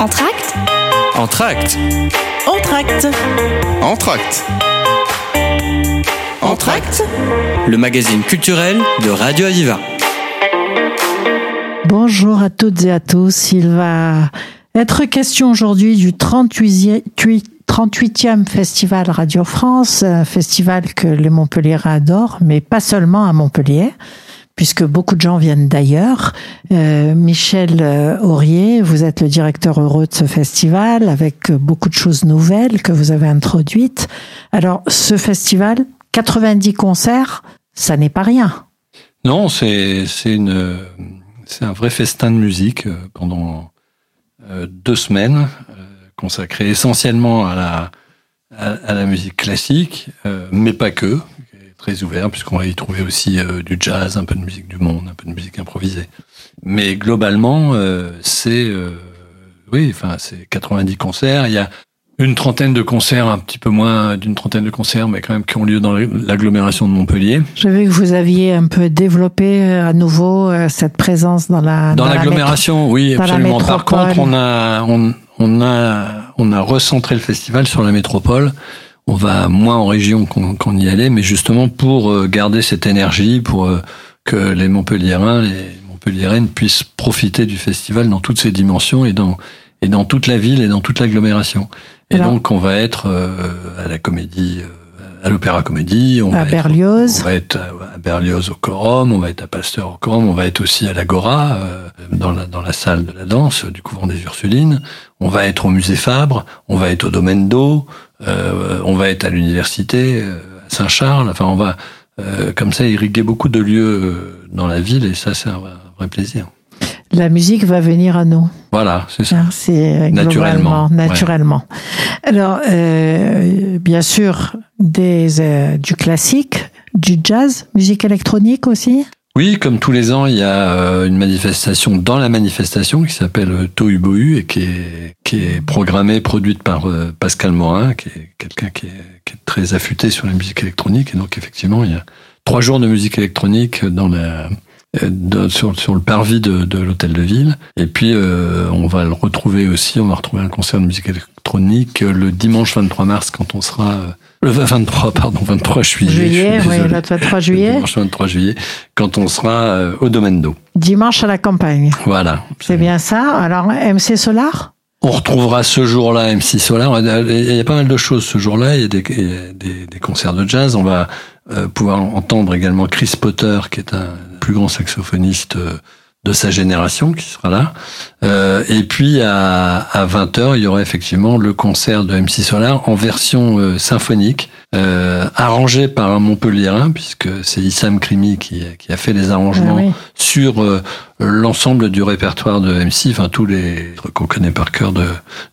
Entracte Entracte Entracte. Entracte Entracte. Le magazine culturel de Radio Aviva. Bonjour à toutes et à tous. Il va être question aujourd'hui du 38e, 38e Festival Radio France, un festival que les Montpelliérains adorent, mais pas seulement à Montpellier, puisque beaucoup de gens viennent d'ailleurs. Euh, Michel euh, Aurier, vous êtes le directeur heureux de ce festival, avec beaucoup de choses nouvelles que vous avez introduites. Alors, ce festival, 90 concerts, ça n'est pas rien. Non, c'est c'est un vrai festin de musique euh, pendant euh, deux semaines euh, consacré essentiellement à la à, la musique classique, euh, mais pas que, très ouvert puisqu'on va y trouver aussi euh, du jazz, un peu de musique du monde, un peu de musique improvisée. Mais globalement, euh, c'est euh, oui, enfin c'est 90 concerts. Il y a une trentaine de concerts, un petit peu moins d'une trentaine de concerts, mais quand même qui ont lieu dans l'agglomération de Montpellier. Je vu que vous aviez un peu développé euh, à nouveau euh, cette présence dans la Dans la l'agglomération, oui, dans absolument. Par contre, on a, on, on a, on a recentré le festival sur la métropole. On va moins en région qu'on qu'on y allait, mais justement pour euh, garder cette énergie, pour euh, que les Montpelliérains, les Montpelliéraines puissent profiter du festival dans toutes ses dimensions et dans et dans toute la ville et dans toute l'agglomération. Et Alors- donc, on va être euh, à la comédie, à l'Opéra Comédie, on À va être- Berlioz. on va être à Berlioz au Corum, on va être à Pasteur au Corum, on va être aussi à l'Agora, dans, la, dans la salle de la danse du couvent des Ursulines. On va être au musée Fabre, on va être au domaine d'eau, euh, on va être à l'université, euh, à Saint-Charles. Enfin, on va euh, comme ça irriguer beaucoup de lieux euh, dans la ville et ça, c'est un, vrai- un vrai plaisir. La musique va venir à nous. Voilà, c'est ça. Hein, C'est euh, Naturellement, naturellement. Alors, euh, bien sûr, des, euh, du classique, du jazz, musique électronique aussi. Oui, comme tous les ans, il y a euh, une manifestation dans la manifestation qui s'appelle euh, Tohu Bohu et qui est, qui est programmée, produite par euh, Pascal Morin, qui est quelqu'un qui est, qui est très affûté sur la musique électronique. Et donc, effectivement, il y a trois jours de musique électronique dans la, sur, sur le parvis de, de l'hôtel de ville. Et puis, euh, on va le retrouver aussi, on va retrouver un concert de musique électronique le dimanche 23 mars quand on sera... le 23, pardon, 23 juillet. Juillet, oui, désolé. le 23 Le juillet. dimanche 23 juillet, quand on sera euh, au domaine d'eau. Dimanche à la campagne. Voilà. C'est bien ça. Alors, MC Solar? On retrouvera ce jour-là MC Solar. Il y a pas mal de choses ce jour-là. Il y a des concerts de jazz. On va euh, pouvoir entendre également Chris Potter, qui est un plus grand saxophoniste euh, de sa génération, qui sera là. Euh, et puis à, à 20h, il y aura effectivement le concert de MC Solar en version euh, symphonique, euh, arrangé par un Montpellierin, puisque c'est Issam Krimi qui, qui a fait les arrangements Ah oui. sur euh, l'ensemble du répertoire de MC, enfin tous les trucs qu'on connaît par cœur de,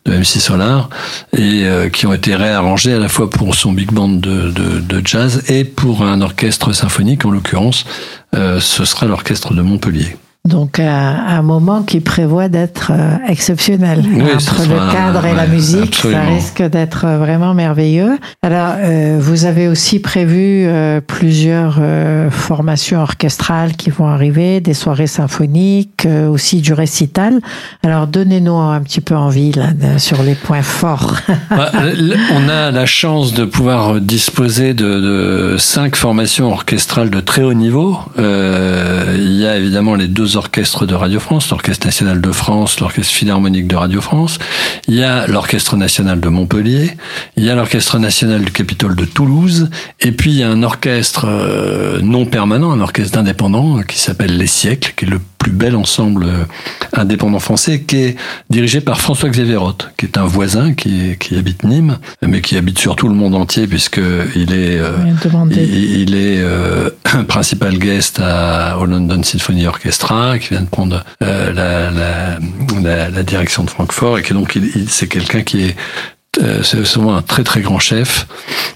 de MC Solar, et euh, qui ont été réarrangés à la fois pour son big band de, de, de jazz et pour un orchestre symphonique, en l'occurrence, euh, ce sera l'orchestre de Montpellier. Donc, un, un moment qui prévoit d'être euh, exceptionnel. Oui, Entre sera- le cadre et la musique, ça risque d'être euh, vraiment merveilleux. Alors, euh, vous avez aussi prévu euh, plusieurs euh, formations orchestrales qui vont arriver, des soirées symphoniques, aussi du récital. Alors, donnez-nous un petit peu envie là, de- sur les points forts. Bah, on a la chance de pouvoir disposer de, de cinq formations orchestrales de très haut niveau. Il y a évidemment les deux orchestres de Radio France, l'Orchestre national de France, l'Orchestre philharmonique de Radio France. Il y a l'Orchestre national de Montpellier. Il y a l'Orchestre national du Capitole de Toulouse. Et puis il y a un orchestre euh, non permanent, un orchestre d'indépendants euh, qui s'appelle Les Siècles, qui est le plus bel ensemble euh, indépendant français, qui est dirigé par François-Xavier Roth, qui est un voisin qui, qui habite Nîmes, mais qui habite surtout le monde entier puisque il est euh, il, il est euh, principal guest à, au London Symphony Orchestra, qui vient de prendre euh, la, la, la, la direction de Francfort, et qui donc il, il- c'est quelqu'un qui est c'est souvent un très très grand chef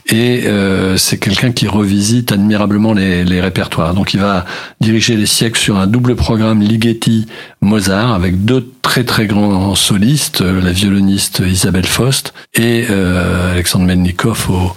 et euh, c'est quelqu'un qui revisite admirablement les, les, répertoires. Donc il va diriger les siècles sur un double programme Ligeti Mozart avec deux très très grands solistes, euh, la violoniste Isabelle Faust et euh, Alexandre Melnikov au,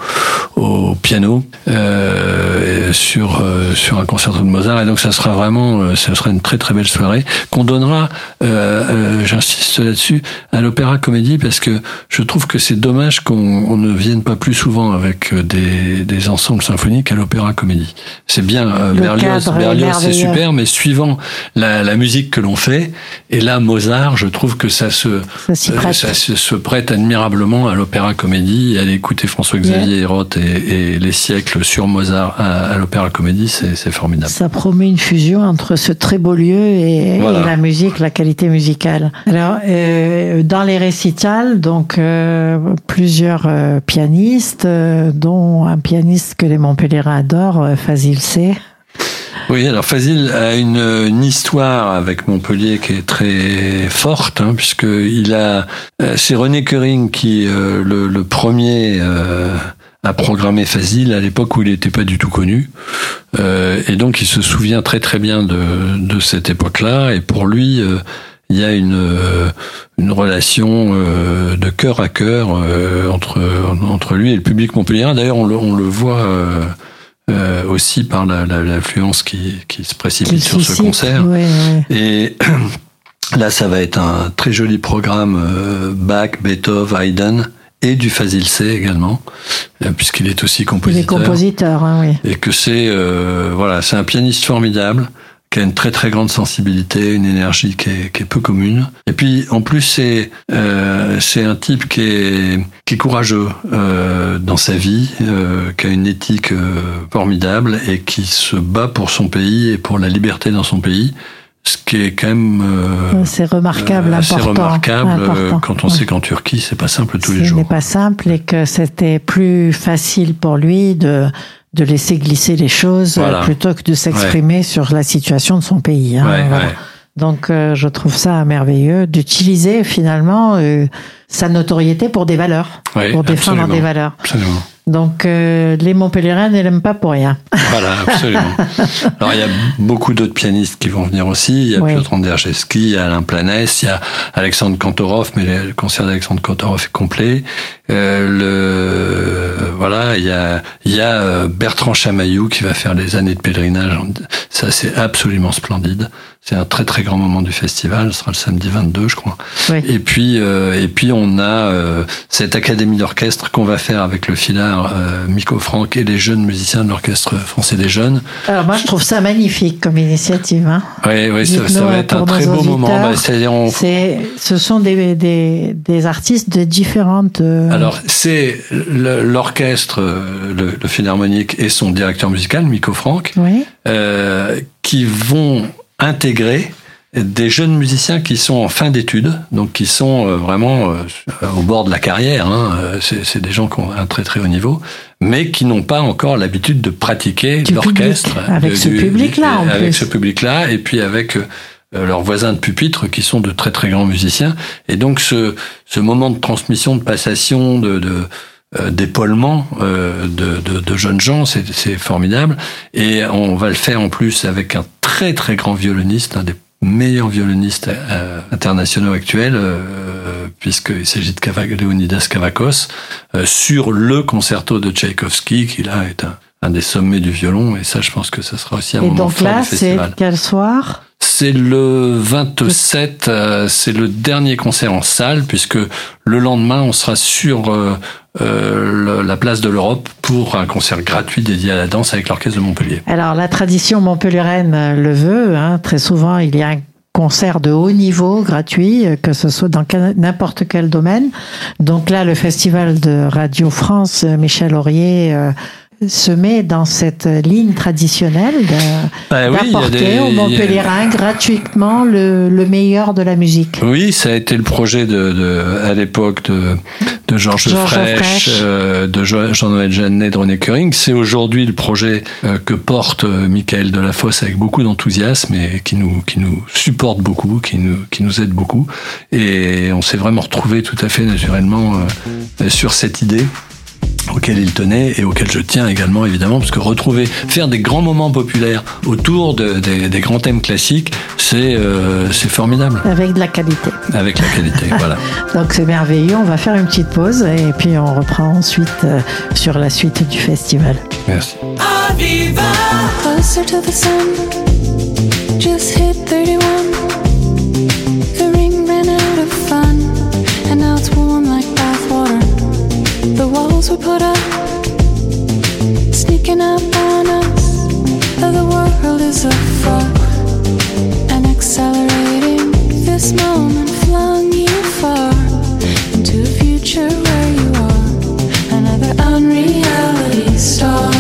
au piano euh, sur euh, sur un concerto de Mozart. Et donc ça sera vraiment, ça sera une très très belle soirée qu'on donnera, j'insiste là-dessus, à l'Opéra Comédie parce que je trouve que c'est dommage qu'on ne vienne pas plus souvent avec des, des ensembles symphoniques à l'Opéra Comédie. C'est bien, Berlioz, Berlioz c'est super, mais suivant la, la musique que l'on fait, et là Mozart, je trouve que ça se ça, prête. ça se, prête admirablement à l'Opéra Comédie, à écouter François-Xavier Hérotte et, et, les siècles sur Mozart à, l'Opéra Comédie, c'est formidable. Ça promet une fusion entre ce très beau lieu et, la musique, la qualité musicale. Alors, euh, dans les récitals, donc euh, plusieurs euh, pianistes, euh, dont un pianiste que les Montpellierins adorent, Fazil C. Oui, alors Fazil a une, histoire avec Montpellier qui est très forte, hein, puisque il a, euh, c'est René Kering qui euh, le, le, premier euh, a programmé Fazil à l'époque où il n'était pas du tout connu, et donc il se souvient très très bien de, de cette époque-là, et pour lui il y a une, une relation de cœur à cœur entre, entre lui et le public montpellier. D'ailleurs, on le, on le voit euh, aussi par l'influence qui, qui se précipite sur ce concert. Et là, ça va être un très joli programme euh, Bach, Beethoven, Haydn et du Fazil C également, euh, puisqu'il est aussi compositeur. Il est compositeur, hein, oui. Et que c'est voilà, c'est un pianiste formidable qui a une très très grande sensibilité, une énergie qui est, qui est peu commune. Et puis en plus c'est euh, c'est un type qui est qui est courageux euh, dans sa vie, euh, qui a une éthique euh, formidable et qui se bat pour son pays et pour la liberté dans son pays. Ce qui est quand même euh, c'est remarquable, assez remarquable quand on sait qu'en Turquie c'est pas simple tous les jours. Ce n'est pas simple et que c'était plus facile pour lui de de laisser glisser les choses euh, plutôt que de s'exprimer sur la situation de son pays. Hein, Donc euh, je trouve ça merveilleux d'utiliser finalement euh, sa notoriété pour des valeurs, pour défendre des valeurs. Absolument. Donc euh, les Montpellierins ne l'aiment pas pour rien. Voilà, absolument. Alors il y a beaucoup d'autres pianistes qui vont venir aussi. Il y a Piotr Anderszewski, il y a Alain Planès, il y a Alexandre Kantorov, mais le concert d'Alexandre Kantorov est complet. Euh, le voilà, il y a il y a euh, Bertrand Chamaillou qui va faire les années de pèlerinage. Ça c'est absolument splendide. C'est un très très grand moment du festival. Ce sera le samedi 22, je crois. Et puis euh, et puis on a euh, cette académie d'orchestre qu'on va faire avec le filard euh, Miko Franck et les jeunes musiciens de l'orchestre français des jeunes. Alors moi je trouve ça magnifique comme initiative. Hein. Oui, oui, ça, va être un très beau moment. Bah, c'est, ce sont des, des, des, artistes de différentes. Euh, Alors c'est l'orchestre, le, le, philharmonique et son directeur musical Miko Franck, oui. euh, qui vont intégrer des jeunes musiciens qui sont en fin d'études, donc qui sont euh, vraiment euh, au bord de la carrière. Hein. Euh, c'est des gens qui ont un très très haut niveau, mais qui n'ont pas encore l'habitude de pratiquer l'orchestre avec ce public-là. Avec ce public-là, et puis avec leurs voisins de pupitre qui sont de très très grands musiciens. Et donc ce, ce moment de transmission, de passation, de, de d'épaulement de, de, de, jeunes gens, c'est formidable. Et on va le faire en plus avec un très très grand violoniste, un des meilleurs violonistes euh, internationaux actuels, euh, puisqu'il s'agit de Kavak, Leonidas Kavakos, euh, sur le concerto de Tchaïkovski, qui là est un, un, des sommets du violon, et ça je pense que ça sera aussi un et moment fort du festival. Et donc là, c'est quel soir? C'est le 27, euh, c'est le dernier concert en salle, puisque le lendemain, on sera sur euh, euh, la place de l'Europe pour un concert gratuit dédié à la danse avec l'Orchestre de Montpellier. Alors, la tradition montpelliéraine le veut. Hein, très souvent, il y a un concert de haut niveau gratuit, que ce soit dans n'importe quel domaine. Donc là, le festival de Radio France, Michel Aurier se met dans cette ligne traditionnelle bah d'apporter aux Montpellierins gratuitement le, le, meilleur de la musique. Oui, ça a été le projet de, de à l'époque de, de Georges Georges Frêche, euh, de Jean-Noël Jeannet, de René Curing. C'est aujourd'hui le projet euh, que porte euh, Michael Delafosse avec beaucoup d'enthousiasme et qui nous, qui nous supporte beaucoup, qui nous, qui nous aide beaucoup. Et on s'est vraiment retrouvé tout à fait naturellement sur cette idée auquel il tenait et auquel je tiens également évidemment parce que retrouver faire des grands moments populaires autour de- des, des grands thèmes classiques c'est euh, c'est formidable Avec de la qualité. avec la qualité voilà Donc c'est merveilleux. On va faire une petite pause et puis on reprend ensuite euh, sur la suite du festival. merci Closer to the sun, just hit 31. We put up, sneaking up on us. The world is a fog, and accelerating. This moment flung you far into a future where you are another unreality star.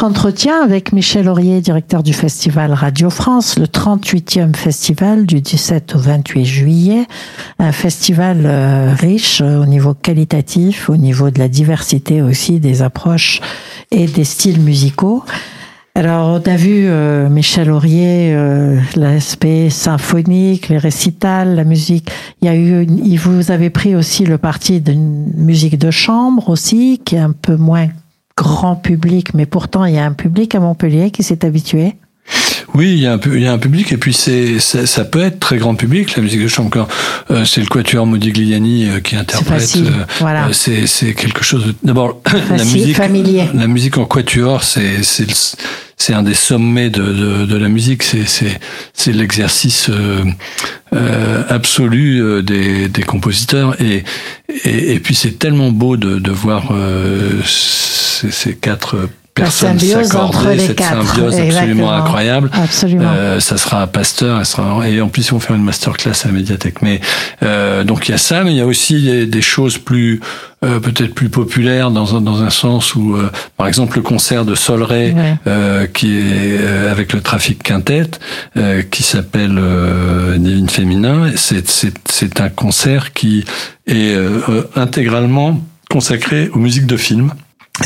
Notre entretien avec Michel Aurier, directeur du festival Radio France, le 38e festival du 17 au 28 juillet. Un festival euh, riche euh, au niveau qualitatif, au niveau de la diversité aussi des approches et des styles musicaux. Alors, on a vu, euh, Michel Aurier, euh, l'aspect symphonique, les récitals, la musique. Il y a eu, une- vous avez pris aussi le parti d'une musique de chambre aussi, qui est un peu moins grand public, mais pourtant il y a un public à Montpellier qui s'est habitué. Oui, il y a un, pu- il y a un public et puis c'est ça, ça peut être très grand public la musique de chambre. Euh, c'est le quatuor Modigliani euh, qui interprète. facile, euh, voilà. euh, c'est c'est quelque chose. D'abord, la musique, familier. la musique en quatuor, c'est c'est un des sommets de, de, la musique. C'est l'exercice euh, euh, absolu euh, des, des compositeurs et, et et puis c'est tellement beau de de voir euh, ces, ces quatre personnes s'accorder, cette symbiose absolument incroyable. Absolument. Euh, ça sera à Pasteur, sera, et en plus ils vont faire une masterclass à la médiathèque. Mais euh, donc il y a ça, mais il y a aussi des, des choses plus euh, peut-être plus populaires dans un, dans un sens où, euh, par exemple, le concert de Solray, euh, qui est euh, avec le trafic quintet, qui s'appelle Divine Féminin, c'est un concert qui est intégralement consacré aux musiques de films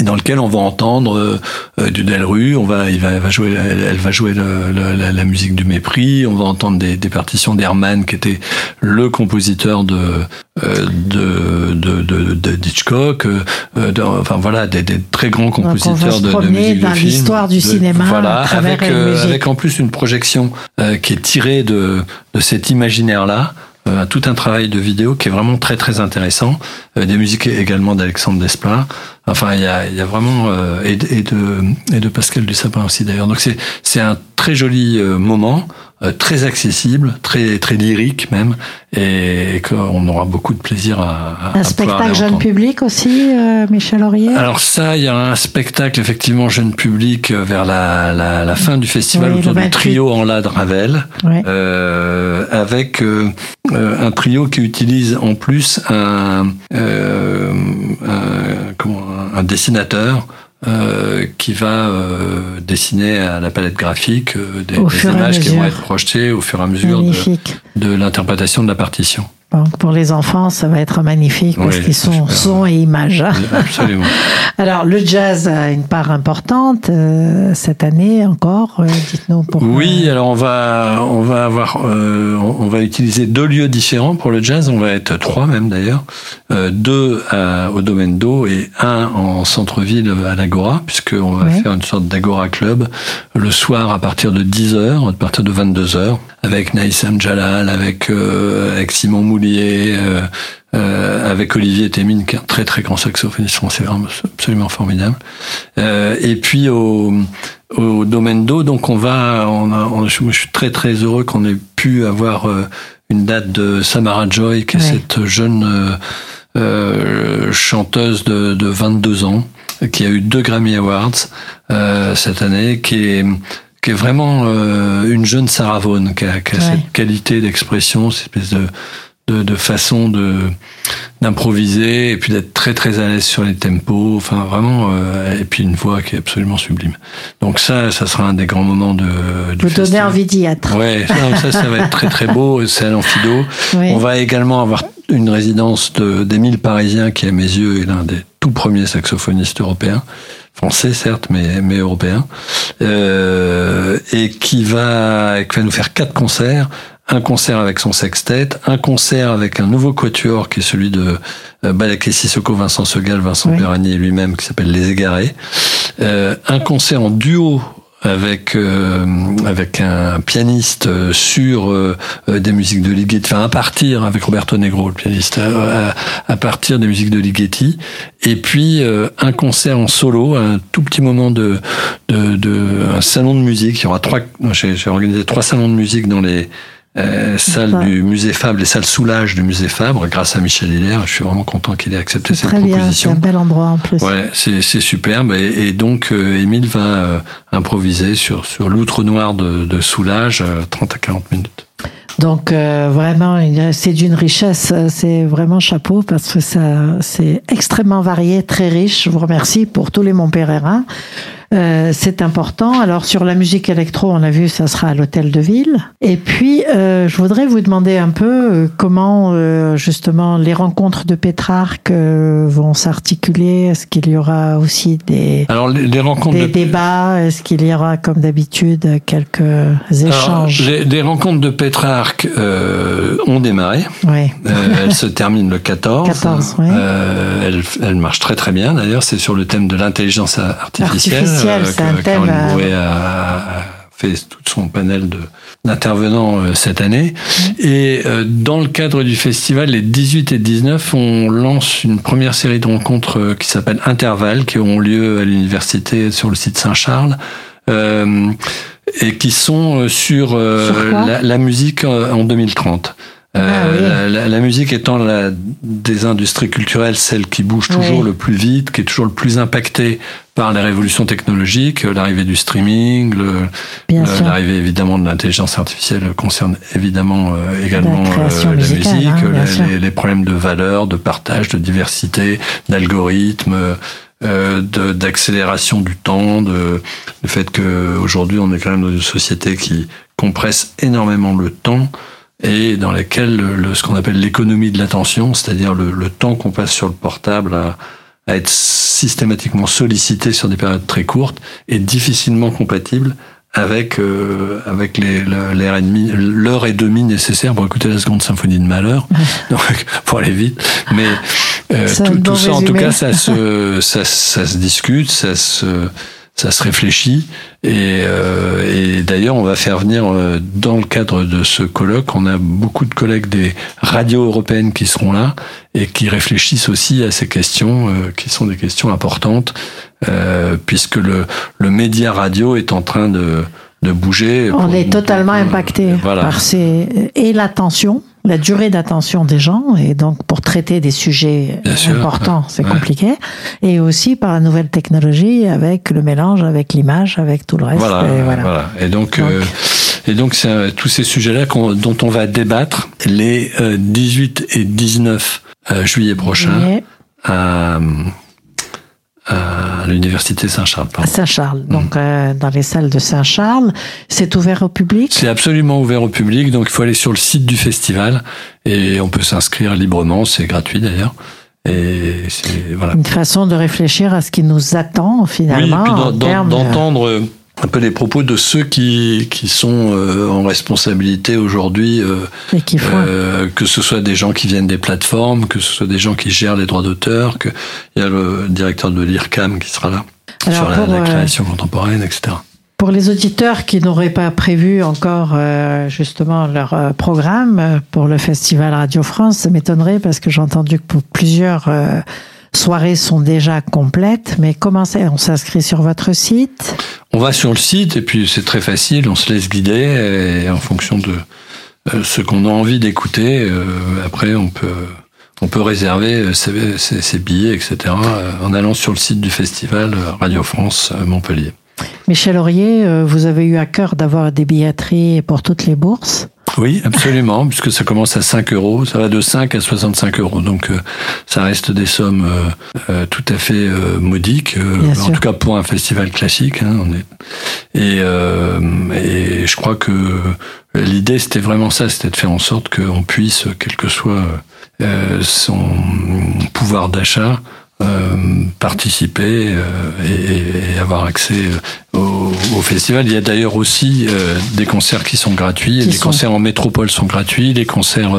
dans lequel on va entendre euh, euh du Delru, on va, il va, va jouer, elle, va jouer le, la, la, musique du mépris, on va entendre des, des partitions d'Herman qui était le compositeur de euh, de, de, de, de Hitchcock, euh, de, enfin voilà, des, des, très grands compositeurs de, de musique dans l'histoire du cinéma, voilà, avec, avec en plus une projection qui est tirée de de cet imaginaire là. Euh, tout un travail de vidéo qui est vraiment très très intéressant. Euh, des musiques également d'Alexandre Desplat. Enfin, il y a, il y a vraiment euh, et, de, et de Pascal Dussapin aussi d'ailleurs. Donc c'est c'est un très joli moment. Euh, très accessible, très très lyrique même, et qu'on aura beaucoup de plaisir à. à un spectacle jeune public aussi, euh, Michel Aurier? Alors ça, il y a un spectacle effectivement jeune public euh, vers la, la, la fin du festival autour du trio en la de Ravel, euh, avec euh, un trio qui utilise en plus un, un comment un dessinateur. Euh, qui va euh, dessiner à la palette graphique euh, des, des images qui vont être projetées au fur et à mesure de, de l'interprétation de la partition pour les enfants, ça va être magnifique parce qu'ils sont son et images. Absolument. Alors, le jazz a une part importante euh, cette année encore. Euh, dites-nous pourquoi. Oui, alors on va on va avoir euh, on va utiliser deux lieux différents pour le jazz. On va être trois même d'ailleurs, deux au domaine d'eau et un en centre-ville à l'Agora, puisque on va faire une sorte d'Agora club le soir à partir de 10 h à partir de 22 h avec Naïsam Jalal, avec avec Simon Mouli euh, euh, avec Olivier Témine, qui est un très très grand saxophoniste français, vraiment absolument formidable. Euh, et puis au, au domaine d'eau, donc on va, on a, je, suis très très heureux qu'on ait pu avoir une date de Samara Joy, qui est cette jeune chanteuse de, de 22 ans, qui a eu deux Grammy Awards cette année, qui est qui est vraiment une jeune Sarah Vaughan, qui a, qui a cette qualité d'expression, cette espèce de, de, de façon de d'improviser et puis d'être très très à l'aise sur les tempos. Enfin vraiment euh, et puis une voix qui est absolument sublime. Donc ça ça sera un des grands moments de du vous donner envie d'y être. Ouais ça, ça, va être très très beau c'est à l'Amphido on va également avoir une résidence d'Émile Parisien qui à mes yeux est l'un des tout premiers saxophonistes européens français certes, mais, mais européen, euh, et qui va, qui va nous faire quatre concerts un concert avec son sextet, un concert avec un nouveau quatuor qui est celui de euh, Balaké Sissoko, Vincent Segal, Vincent oui. Perani lui-même qui s'appelle Les Égarés, euh, un concert en duo avec euh, avec un pianiste sur euh, des musiques de Ligeti, enfin à partir avec Roberto Negro, le pianiste, à, à partir des musiques de Ligeti, et puis euh, un concert en solo, un tout petit moment de de, de un salon de musique. Il y aura trois, j'ai organisé trois salons de musique dans les euh, salle du musée Fabre, les salles Soulage du musée Fabre, grâce à Michel Hiller. Je suis vraiment content qu'il ait accepté cette proposition. C'est un bel endroit en plus. Ouais, c'est superbe. Et, et donc, euh, Émile va euh, improviser sur, sur l'outre noir de, de Soulage, 30 euh, à 40 minutes. Donc euh, vraiment, c'est d'une richesse, c'est vraiment chapeau parce que ça, c'est extrêmement varié, très riche. Je vous remercie pour tous les Montpérérins. Euh, c'est important. Alors sur la musique électro, on a vu, ça sera à l'hôtel de ville. Et puis, euh, je voudrais vous demander un peu euh, comment euh, justement les rencontres de Pétrarque euh, vont s'articuler. Est-ce qu'il y aura aussi des, Alors, les, les rencontres des de... débats? Est-ce qu'il y aura, comme d'habitude, quelques échanges? Alors, les, les, rencontres de Pétrarque ont démarré. Oui. elles se terminent le 14. 14 oui. elles, elles marchent très très bien. D'ailleurs, c'est sur le thème de l'intelligence artificielle. artificielle c'est un thème. A, fait tout son panel d'intervenants euh, cette année. Mmh. Et euh, dans le cadre du festival, les 18 et 19, on lance une première série de rencontres euh, qui s'appelle Intervalle, qui auront lieu à l'université sur le site Saint-Charles. Euh, et qui sont sur, sur la, la, musique en 2030. Euh, la, la, musique étant la, des industries culturelles celle qui bouge toujours Oui. le plus vite, qui est toujours le plus impactée par les révolutions technologiques, l'arrivée du streaming, l'arrivée évidemment de l'intelligence artificielle concerne évidemment euh, également La euh, musique, hein, les- sûr. les, les problèmes de valeur, de partage, de diversité, d'algorithmes. euh, d'accélération du temps, de le fait que aujourd'hui on est quand même dans une société qui compresse énormément le temps et dans laquelle le, ce qu'on appelle l'économie de l'attention, c'est-à-dire le, le temps qu'on passe sur le portable à, à être systématiquement sollicité sur des périodes très courtes, est difficilement compatible avec euh, avec les le- l'heure et demie l'heure et demie nécessaire pour écouter la seconde symphonie de Malheur. Donc pour aller vite. Mais euh, tout, bon tout ça en tout cas ça se ça, ça se discute ça se ça se réfléchit et, euh, et d'ailleurs on va faire venir euh, dans le cadre de ce colloque on a beaucoup de collègues des radios européennes qui seront là et qui réfléchissent aussi à ces questions euh, qui sont des questions importantes euh, puisque le, le média radio est en train de, de bouger. On est totalement impacté Voilà. par ces et l'attention, la durée d'attention des gens, et donc pour traiter des sujets Bien importants, c'est ouais. compliqué, et aussi par la nouvelle technologie avec le mélange avec l'image, avec tout le reste. Voilà, et voilà. voilà. Et donc, Donc. euh, et donc c'est euh, tous ces sujets-là dont on va débattre les euh, 18 et 19 euh, juillet prochains Et à, à l'université Saint-Charles. Saint-Charles, Mm. donc euh, dans les salles de Saint-Charles, c'est ouvert au public? C'est absolument ouvert au public, donc il faut aller sur le site du festival et on peut s'inscrire librement, c'est gratuit d'ailleurs. Et c'est voilà. Une façon de réfléchir à ce qui nous attend Oui, finalement et puis d'entendre euh, un peu les propos de ceux qui, qui sont euh, en responsabilité aujourd'hui, euh, euh, que ce soit des gens qui viennent des plateformes, que ce soit des gens qui gèrent les droits d'auteur, que il y a le directeur de l'IRCAM qui sera là Alors, sur la, création contemporaine, etc. Pour les auditeurs qui n'auraient pas prévu encore euh, justement leur programme pour le Festival Radio France, ça m'étonnerait parce que j'ai entendu que pour plusieurs euh, soirées sont déjà complètes. Mais comment On s'inscrit sur votre site? On va sur le site et puis c'est très facile, on se laisse guider et en fonction de euh, ce qu'on a envie d'écouter, euh, après on peut on peut réserver euh, ses, ses- ses billets, etc. en allant sur le site du festival Radio France Montpellier. Michel Aurier, vous avez eu à cœur d'avoir des billetteries pour toutes les bourses? Oui, absolument, puisque ça commence à 5 euros, ça va de 5 à 65 euros, donc euh, ça reste des sommes euh, euh, tout à fait euh, modiques, euh, en sûr. tout cas pour un festival classique. Hein, on est... et, euh, et je crois que l'idée c'était vraiment ça, c'était de faire en sorte qu'on puisse, quel que soit euh, son pouvoir d'achat, euh, participer euh, et, et avoir accès euh, au, au festival. Il y a d'ailleurs aussi euh, des concerts qui sont gratuits. Qui les sont- concerts en métropole sont gratuits. Les concerts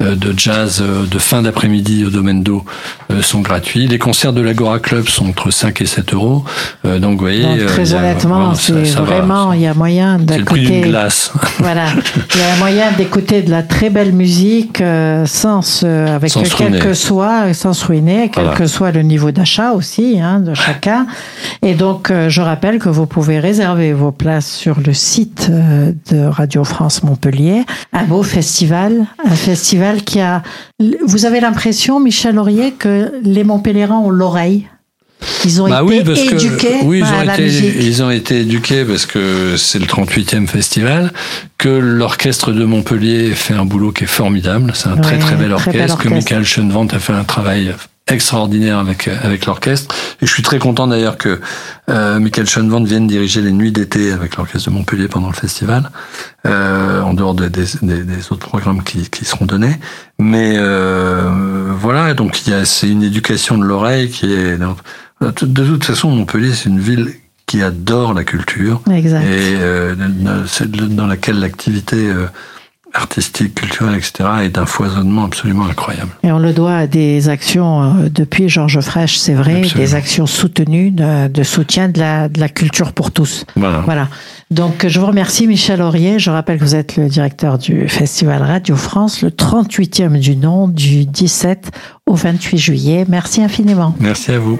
euh, de jazz euh, de fin d'après-midi au domaine d'eau euh, sont gratuits. Les concerts de l'Agora Club sont entre 5 et 7 euros. Euh, donc, vous voyez, Donc, très honnêtement, voilà, c'est vraiment, il y a moyen d'écouter. glace. Voilà, il y a moyen d'écouter de la très belle musique euh, sans se, avec Sans quel que soit, sans se ruiner, quel Voilà. que soit le niveau d'achat aussi hein, de chacun. Et donc, euh, je rappelle que vous pouvez réserver vos places sur le site euh, de Radio France Montpellier. Un beau festival, un festival qui a. Vous avez l'impression, Michel Laurier, que les Montpelliérains ont l'oreille. Ils ont Bah été oui, parce que éduqués oui, ils à ont la été, musique. ils ont été éduqués parce que c'est le 38e festival, que l'orchestre de Montpellier fait un boulot qui est formidable. C'est un très Ouais, très bel très orchestre. Que. Michael Schoenwandt a fait un travail extraordinaire avec avec l'orchestre. Et je suis très content d'ailleurs que euh, Michael Schoenwandt vienne diriger les nuits d'été avec l'orchestre de Montpellier pendant le festival, euh, en dehors de- des, des, des autres programmes qui, qui seront donnés. Mais euh, voilà, donc il y a c'est une éducation de l'oreille qui est de toute façon Montpellier c'est une ville qui adore la culture Exact. et euh, c'est dans laquelle l'activité euh, artistique, culturelle, etc. est d'un foisonnement absolument incroyable. Et on le doit à des actions euh, depuis Georges Frêche, c'est vrai, Absolument. des actions soutenues de, de soutien de la, de la culture pour tous. Voilà. Voilà. Donc, je vous remercie, Michel Aurier. Je rappelle que vous êtes le directeur du Festival Radio France, le 38e du nom, du 17 au 28 juillet. Merci infiniment. Merci à vous.